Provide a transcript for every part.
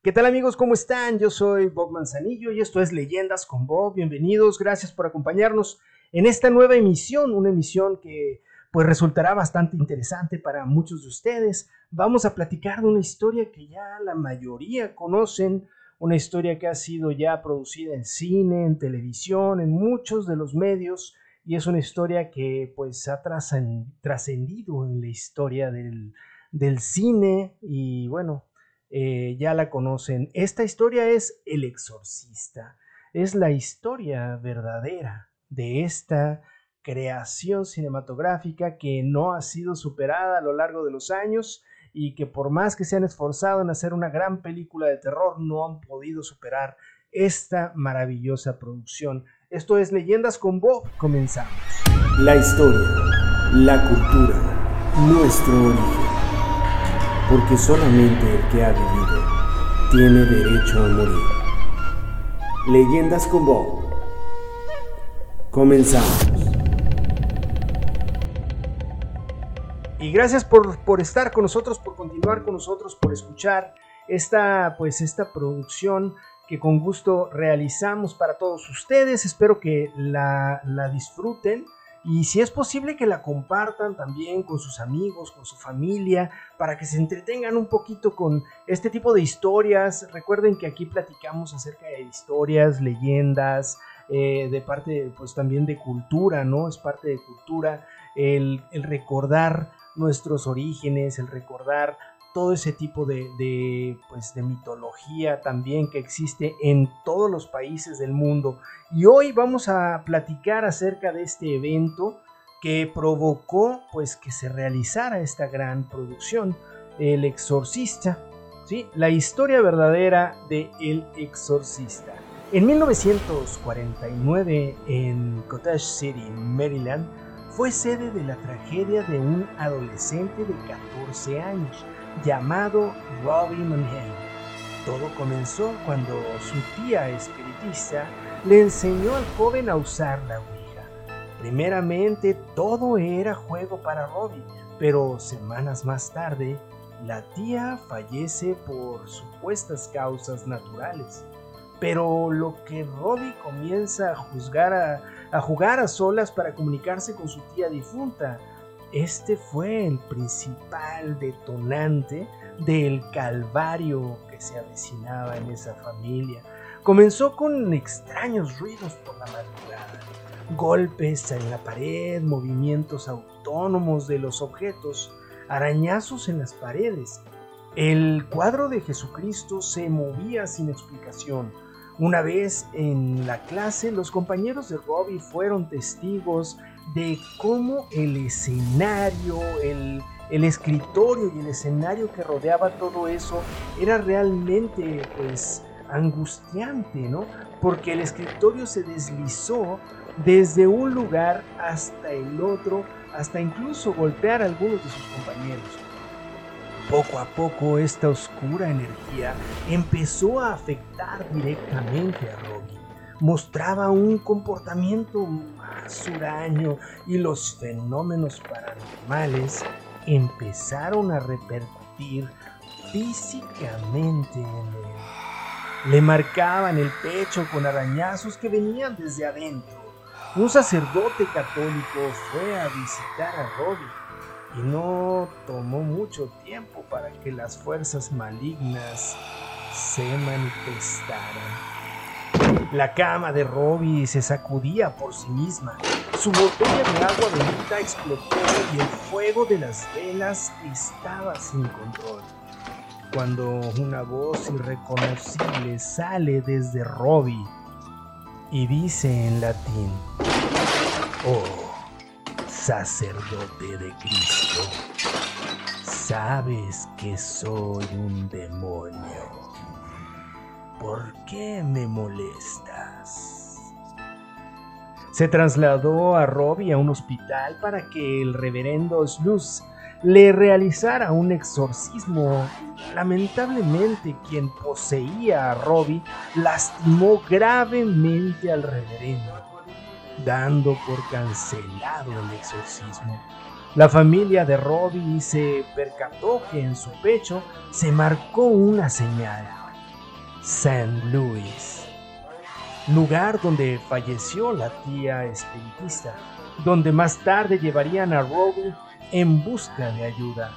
¿Qué tal amigos? ¿Cómo están? Yo soy Bob Manzanillo y esto es Leyendas con Bob. Bienvenidos, gracias por acompañarnos en esta nueva emisión, una emisión que pues resultará bastante interesante para muchos de ustedes. Vamos a platicar de una historia que ya la mayoría conocen, una historia que ha sido ya producida en cine, en televisión, en muchos de los medios y es una historia que pues ha trascendido en la historia del, del cine y bueno, eh, ya la conocen. Esta historia es El Exorcista. Es la historia verdadera de esta creación cinematográfica que no ha sido superada a lo largo de los años y que por más que se han esforzado en hacer una gran película de terror, no han podido superar esta maravillosa producción. Esto es Leyendas con Bob. Comenzamos. La historia, la cultura, nuestro origen porque solamente el que ha vivido tiene derecho a morir. Leyendas con Bob. Comenzamos. Y gracias por, por, estar con nosotros, por continuar con nosotros, por escuchar esta, pues, esta producción que con gusto realizamos para todos ustedes. Espero que la, la disfruten y si es posible que la compartan también con sus amigos, con su familia, para que se entretengan un poquito con este tipo de historias. Recuerden que aquí platicamos acerca de historias, leyendas, eh, de parte pues también de cultura, ¿no? Es parte de cultura el, el recordar nuestros orígenes, el recordar todo ese tipo de, pues, de mitología también que existe en todos los países del mundo. Y hoy vamos a platicar acerca de este evento que provocó pues que se realizara esta gran producción, El Exorcista, ¿sí? la historia verdadera de El Exorcista. En 1949 en Cottage City, Maryland, fue sede de la tragedia de un adolescente de 14 años llamado Robbie Manheim. Todo comenzó cuando su tía espiritista le enseñó al joven a usar la Ouija. Primeramente todo era juego para Robbie, pero semanas más tarde la tía fallece por supuestas causas naturales. Pero lo que Robbie comienza a, juzgar a, a jugar a solas para comunicarse con su tía difunta, este fue el principal detonante del calvario que se avecinaba en esa familia. Comenzó con extraños ruidos por la madrugada, golpes en la pared, movimientos autónomos de los objetos, arañazos en las paredes. El cuadro de Jesucristo se movía sin explicación. Una vez en la clase, los compañeros de Robbie fueron testigos de cómo el escenario, el, escritorio y el escenario que rodeaba todo eso era realmente pues angustiante, ¿no? Porque el escritorio se deslizó desde un lugar hasta el otro, hasta incluso golpear a algunos de sus compañeros. Poco a poco esta oscura energía empezó a afectar directamente a Robbie. Mostraba un comportamiento y los fenómenos paranormales empezaron a repercutir físicamente en él. Le marcaban el pecho con arañazos que venían desde adentro. Un sacerdote católico fue a visitar a Robbie y no tomó mucho tiempo para que las fuerzas malignas se manifestaran. La cama de Robbie se sacudía por sí misma. Su botella de agua bendita explotó y el fuego de las velas estaba sin control. Cuando una voz irreconocible sale desde Robbie y dice en latín, Oh, sacerdote de Cristo, sabes que soy un demonio. ¿Por qué me molestas? Se trasladó a Robbie a un hospital para que el reverendo Sluz le realizara un exorcismo. Lamentablemente, quien poseía a Robbie lastimó gravemente al reverendo, dando por cancelado el exorcismo. La familia de Robbie se percató que en su pecho se marcó una señal St. Louis, lugar donde falleció la tía espiritista, donde más tarde llevarían a Robbie en busca de ayuda.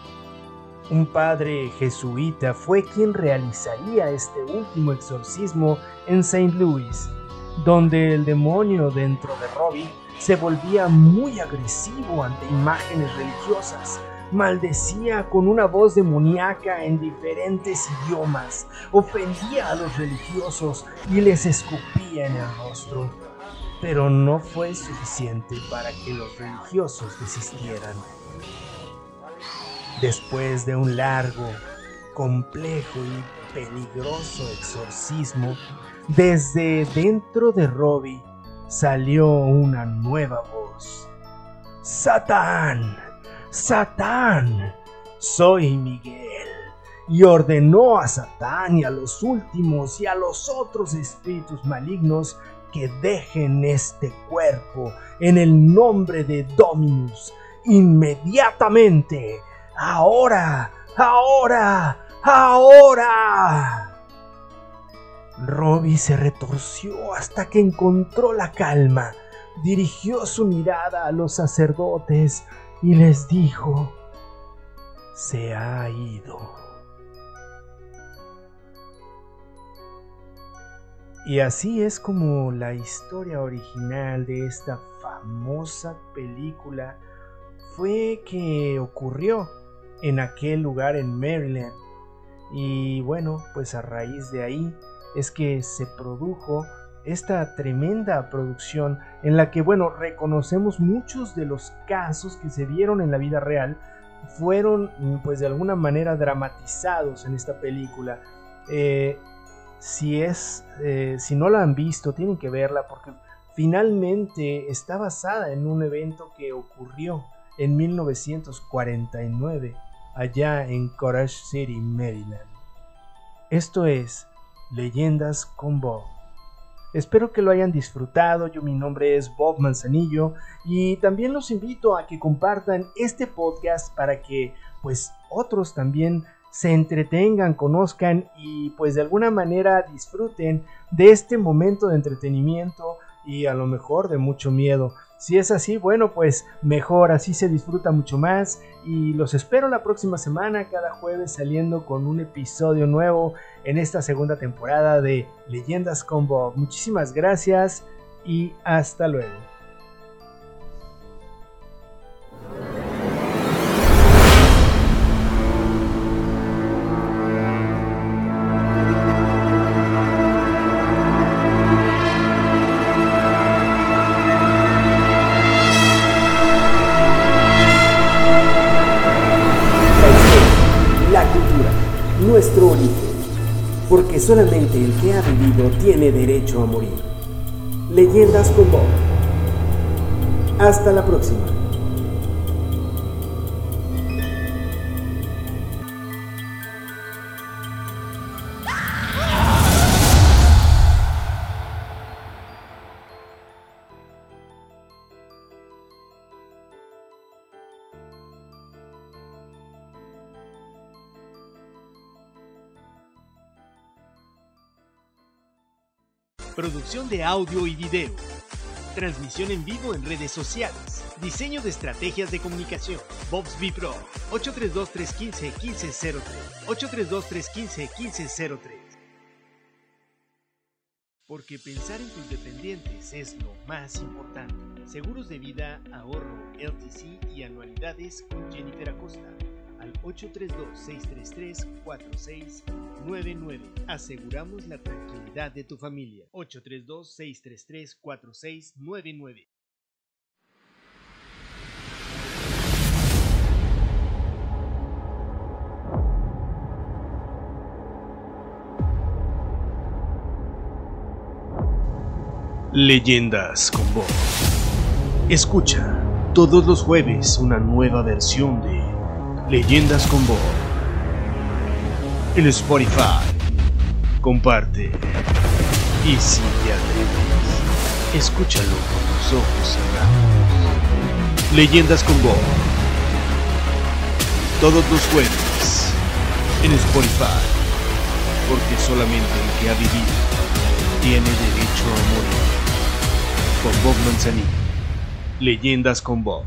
Un padre jesuita fue quien realizaría este último exorcismo en St. Louis, donde el demonio dentro de Robbie se volvía muy agresivo ante imágenes religiosas, maldecía con una voz demoníaca en diferentes idiomas, ofendía a los religiosos y les escupía en el rostro. Pero no fue suficiente para que los religiosos desistieran. Después de un largo, complejo y peligroso exorcismo, desde dentro de Robbie salió una nueva voz. Satán, Satán, soy Miguel. Y ordenó a Satán y a los últimos y a los otros espíritus malignos que dejen este cuerpo en el nombre de Dominus inmediatamente. Ahora, ahora, ahora. Robbie se retorció hasta que encontró la calma. Dirigió su mirada a los sacerdotes y les dijo, se ha ido. Y así es como la historia original de esta famosa película fue que ocurrió en aquel lugar en Maryland. Y bueno, pues a raíz de ahí es que se produjo esta tremenda producción en la que, bueno, reconocemos muchos de los casos que se dieron en la vida real fueron pues de alguna manera dramatizados en esta película. Eh, si es, eh, si no la han visto, tienen que verla porque finalmente está basada en un evento que ocurrió en 1949 allá en Courage City, Maryland. Esto es Leyendas con Bob. Espero que lo hayan disfrutado, yo mi nombre es Bob Manzanillo y también los invito a que compartan este podcast para que pues otros también se entretengan, conozcan y pues de alguna manera disfruten de este momento de entretenimiento y a lo mejor de mucho miedo. Si es así, bueno, pues mejor, así se disfruta mucho más. Y los espero la próxima semana, cada jueves saliendo con un episodio nuevo en esta segunda temporada de Leyendas Combo. Muchísimas gracias y hasta luego. Porque solamente el que ha vivido tiene derecho a morir. Leyendas con Bob. Hasta la próxima. Producción de audio y video. Transmisión en vivo en redes sociales. Diseño de estrategias de comunicación. Bobs Pro 832-315-1503. 832-315-1503. Porque pensar en tus dependientes es lo más importante. Seguros de vida, ahorro, LTC y anualidades con Jennifer Acosta al 832-633-4699. Aseguramos la tranquilidad de tu familia. 832-633-4699. Leyendas con voz. Escucha todos los jueves una nueva versión de Leyendas con Bob. En Spotify. Comparte. Y si te atreves, escúchalo con los ojos cerrados. Leyendas con Bob. Todos los jueves. En Spotify. porque solamente el que ha vivido tiene derecho a morir. Con Bob Manzanillo. Leyendas con Bob.